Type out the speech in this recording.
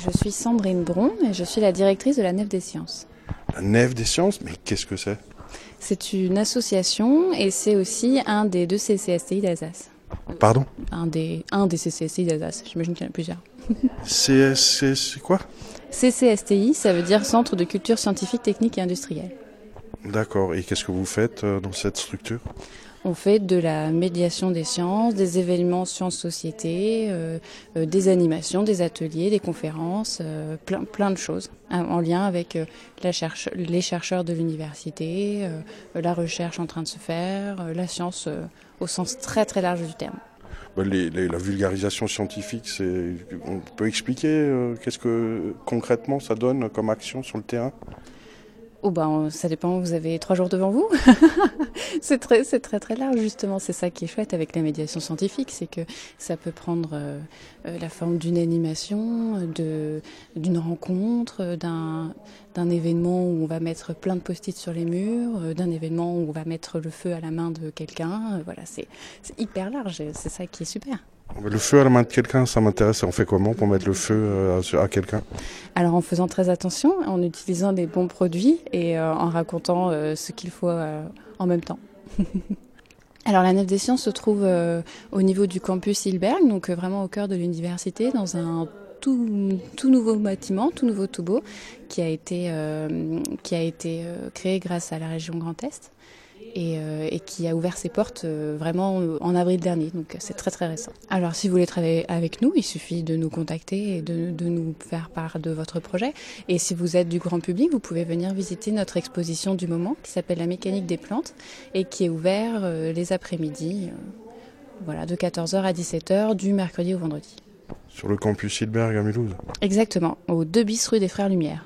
Je suis Sandrine Bron et je suis la directrice de la Nef des Sciences. La Nef des Sciences Mais qu'est-ce que c'est? C'est une association et c'est aussi un des deux CCSTI d'Alsace. Pardon? Un des, un des CCSTI d'Alsace, j'imagine qu'il y en a plusieurs. C'est quoi? CCSTI, ça veut dire Centre de culture scientifique, technique et industrielle. D'accord, et qu'est-ce que vous faites euh, dans cette structure? On fait de la médiation des sciences, des événements sciences-société, euh, euh, des animations, des ateliers, des conférences, euh, plein, plein de choses hein, en lien avec les chercheurs de l'université, la recherche en train de se faire, la science au sens très très large du terme. Bah, la vulgarisation scientifique, on peut expliquer qu'est-ce que concrètement ça donne comme action sur le terrain? Oh ben, ça dépend, vous avez trois jours devant vous. c'est très, c'est très très large justement. C'est ça qui est chouette avec la médiation scientifique, c'est que ça peut prendre euh, euh, la forme d'une animation, de, d'une rencontre, d'un, d'un événement où on va mettre plein de post-it sur les murs, euh, d'un événement où on va mettre le feu à la main de quelqu'un. Voilà, c'est, c'est hyper large. C'est ça qui est super. Le feu à la main de quelqu'un, ça m'intéresse. On fait comment pour mettre le feu euh, à quelqu'un? Alors en faisant très attention, en utilisant des bons produits et euh, en racontant euh, ce qu'il faut en même temps. Alors la Nef des Sciences se trouve au niveau du campus Hilberg, donc vraiment au cœur de l'université, dans un tout, nouveau bâtiment, tout nouveau tout beau, qui a été, qui a été créé grâce à la région Grand Est. Euh, et, qui a ouvert ses portes euh, vraiment en avril dernier. Donc c'est très très récent. Alors si vous voulez travailler avec nous, il suffit de nous contacter et de, nous faire part de votre projet. Et si vous êtes du grand public, vous pouvez venir visiter notre exposition du moment qui s'appelle La mécanique des plantes et qui est ouvert euh, les après-midi, voilà, de 14h à 17h du mercredi au vendredi. Sur le campus Hilberg à Mulhouse Exactement, au 2 bis rue des Frères Lumière.